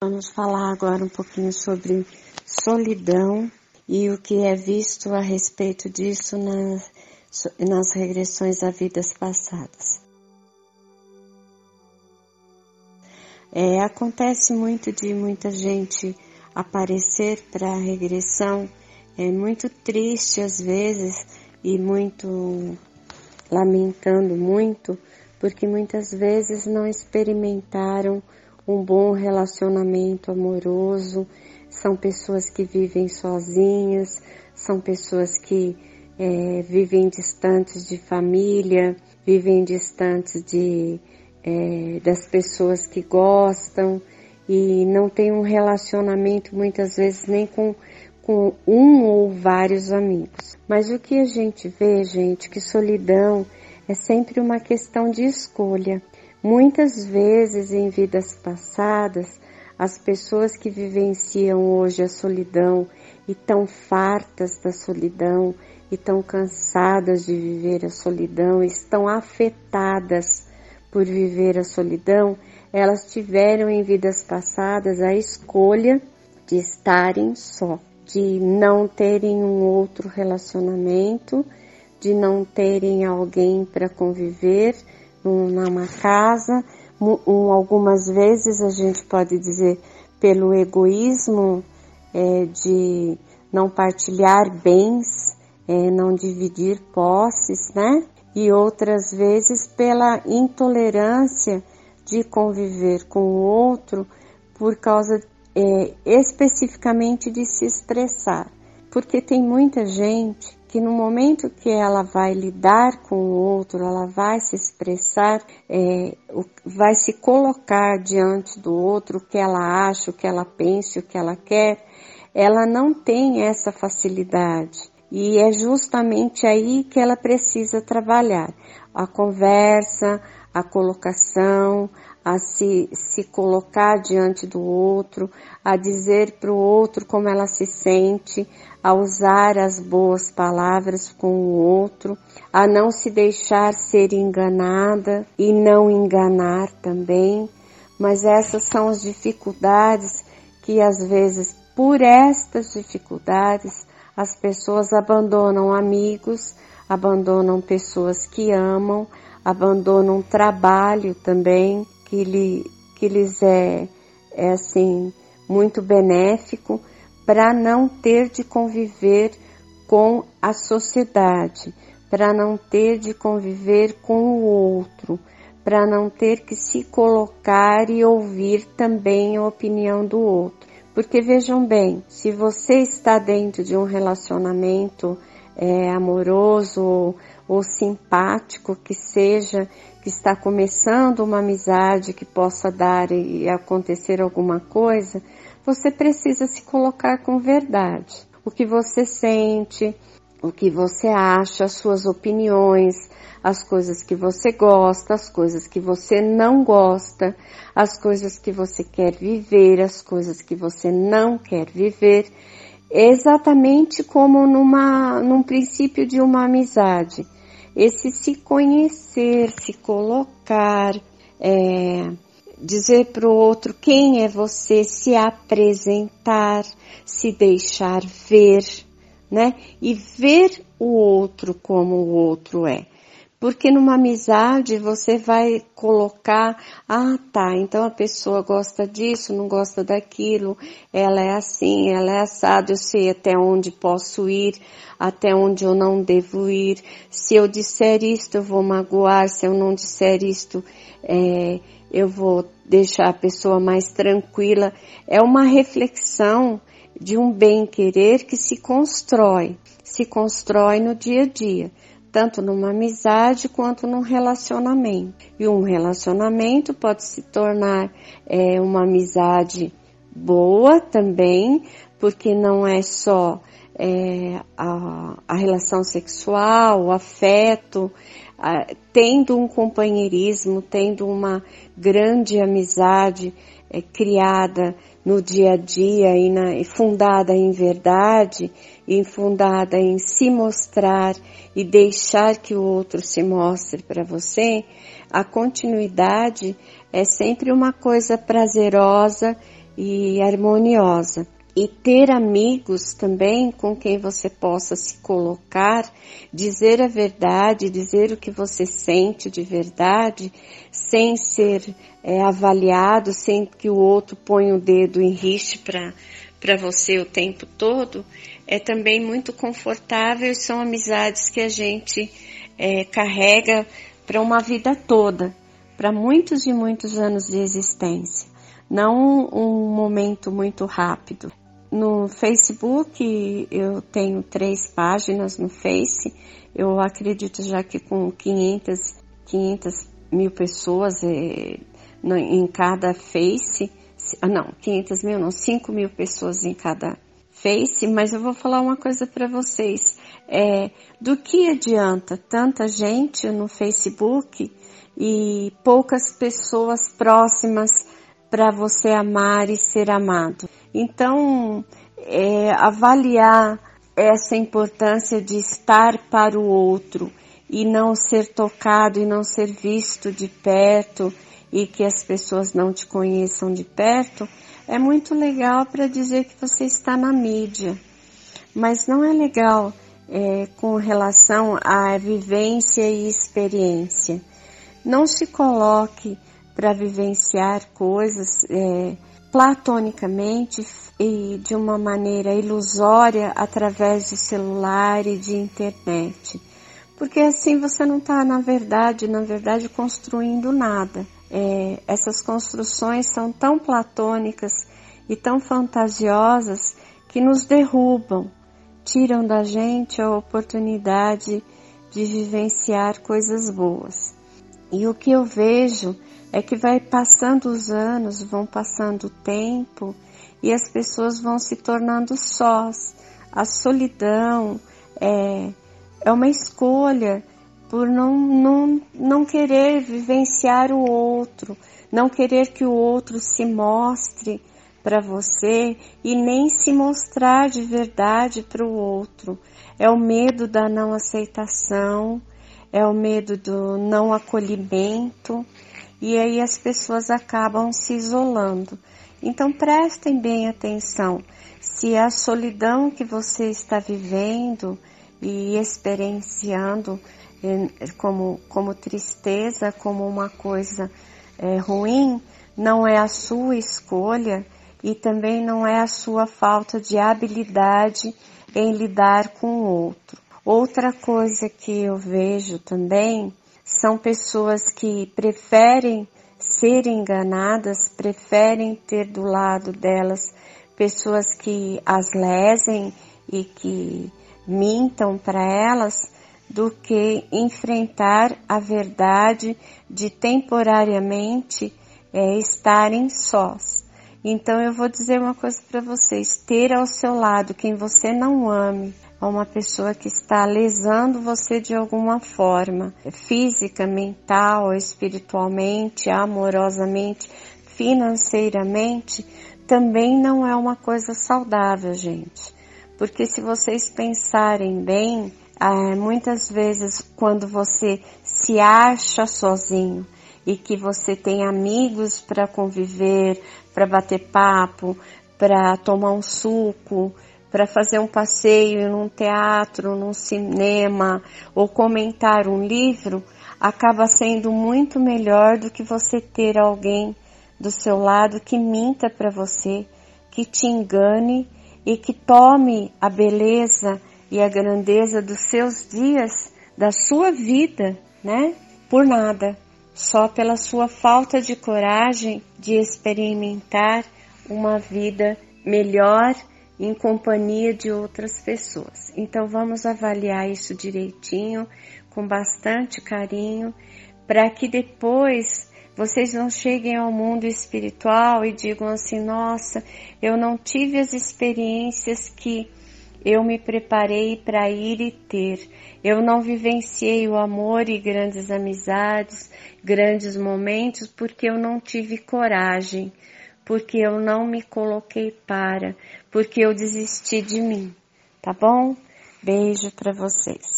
Vamos falar agora um pouquinho sobre solidão e o que é visto a respeito disso nas, regressões a vidas passadas. É, acontece muito de muita gente aparecer para a regressão, é muito triste às vezes e muito lamentando muito, porque muitas vezes não experimentaram um bom relacionamento amoroso, são pessoas que vivem sozinhas, são pessoas que é, vivem distantes de família, vivem distantes de, é, das pessoas que gostam e não tem um relacionamento muitas vezes nem com, com um ou vários amigos. Mas o que a gente vê, gente, que solidão é sempre uma questão de escolha. Muitas vezes em vidas passadas, as pessoas que vivenciam hoje a solidão e tão fartas da solidão e tão cansadas de viver a solidão, estão afetadas por viver a solidão, elas tiveram em vidas passadas a escolha de estarem só, de não terem um outro relacionamento, de não terem alguém para conviver, numa casa, algumas vezes a gente pode dizer pelo egoísmo é, de não partilhar bens, é, não dividir posses, né? E outras vezes pela intolerância de conviver com o outro por causa é, especificamente de se expressar. Porque tem muita gente que no momento que ela vai lidar com o outro, ela vai se expressar, é, vai se colocar diante do outro o que ela acha, o que ela pensa, o que ela quer, ela não tem essa facilidade. E é justamente aí que ela precisa trabalhar. A conversa, a colocação, a se, se colocar diante do outro, a dizer para o outro como ela se sente, a usar as boas palavras com o outro, a não se deixar ser enganada e não enganar também. Mas essas são as dificuldades que às vezes, por estas dificuldades, as pessoas abandonam amigos, abandonam pessoas que amam, abandonam trabalho também que, lhe, que lhes é, é assim muito benéfico para não ter de conviver com a sociedade, para não ter de conviver com o outro, para não ter que se colocar e ouvir também a opinião do outro. Porque vejam bem, se você está dentro de um relacionamento é, amoroso ou, ou simpático que seja, que está começando uma amizade que possa dar e acontecer alguma coisa, você precisa se colocar com verdade. O que você sente, o que você acha, as suas opiniões, as coisas que você gosta, as coisas que você não gosta, as coisas que você quer viver, as coisas que você não quer viver, exatamente como numa, num princípio de uma amizade. Esse se conhecer, se colocar, é, dizer para o outro quem é você, se apresentar, se deixar ver, né? E ver o outro como o outro é. Porque numa amizade você vai colocar, ah tá, então a pessoa gosta disso, não gosta daquilo, ela é assim, ela é assado, eu sei até onde posso ir, até onde eu não devo ir. Se eu disser isto, eu vou magoar, se eu não disser isto, é, eu vou deixar a pessoa mais tranquila. É uma reflexão de um bem-querer que se constrói, se constrói no dia a dia, tanto numa amizade quanto num relacionamento. E um relacionamento pode se tornar é, uma amizade boa também, porque não é só é, a, a relação sexual, o afeto, tendo um companheirismo, tendo uma grande amizade é, criada no dia a dia e, na, e fundada em verdade, e fundada em se mostrar e deixar que o outro se mostre para você, a continuidade é sempre uma coisa prazerosa e harmoniosa. E ter amigos também com quem você possa se colocar, dizer a verdade, dizer o que você sente de verdade, sem ser é, avaliado, sem que o outro ponha o dedo em riste para você o tempo todo, é também muito confortável e são amizades que a gente é, carrega para uma vida toda, para muitos e muitos anos de existência, não um momento muito rápido. No Facebook eu tenho três páginas no Face, eu acredito já que com 500, 500 mil pessoas é, em cada Face, ah, não, 500 mil não, 5 mil pessoas em cada Face, mas eu vou falar uma coisa para vocês. É, do que adianta tanta gente no Facebook e poucas pessoas próximas para você amar e ser amado? Então, é, avaliar essa importância de estar para o outro e não ser tocado e não ser visto de perto e que as pessoas não te conheçam de perto é muito legal para dizer que você está na mídia, mas não é legal é, com relação à vivência e experiência. Não se coloque para vivenciar coisas é, platonicamente e de uma maneira ilusória através de celular e de internet. Porque assim você não está, na verdade, na verdade, construindo nada é, essas construções são tão platônicas e tão fantasiosas que nos derrubam, tiram da gente a oportunidade de vivenciar coisas boas. E o que eu vejo é que vai passando os anos, vão passando o tempo e as pessoas vão se tornando sós. A solidão é, é uma escolha por não, não, não querer vivenciar o outro, não querer que o outro se mostre para você e nem se mostrar de verdade para o outro. É o medo da não aceitação, é o medo do não acolhimento e aí as pessoas acabam se isolando. Então prestem bem atenção se a solidão que você está vivendo e experienciando como, como tristeza, como uma coisa é, ruim, não é a sua escolha e também não é a sua falta de habilidade em lidar com o outro. Outra coisa que eu vejo também são pessoas que preferem ser enganadas, preferem ter do lado delas pessoas que as lesem e que mintam para elas do que enfrentar a verdade de temporariamente é, estarem sós. Então eu vou dizer uma coisa para vocês: ter ao seu lado quem você não ame, é uma pessoa que está lesando você de alguma forma, física, mental, espiritualmente, amorosamente, financeiramente, também não é uma coisa saudável, gente. Porque se vocês pensarem bem, ah, muitas vezes quando você se acha sozinho e que você tem amigos para conviver, para bater papo, para tomar um suco, para fazer um passeio num teatro, num cinema ou comentar um livro, acaba sendo muito melhor do que você ter alguém do seu lado que minta para você, que te engane e que tome a beleza e a grandeza dos seus dias, da sua vida, né? Por nada, só pela sua falta de coragem de experimentar uma vida melhor em companhia de outras pessoas. Então vamos avaliar isso direitinho, com bastante carinho, para que depois vocês não cheguem ao mundo espiritual e digam assim: nossa, eu não tive as experiências que eu me preparei para ir e ter. Eu não vivenciei o amor e grandes amizades, grandes momentos, porque eu não tive coragem, porque eu não me coloquei para, porque eu desisti de mim. Tá bom? Beijo para vocês.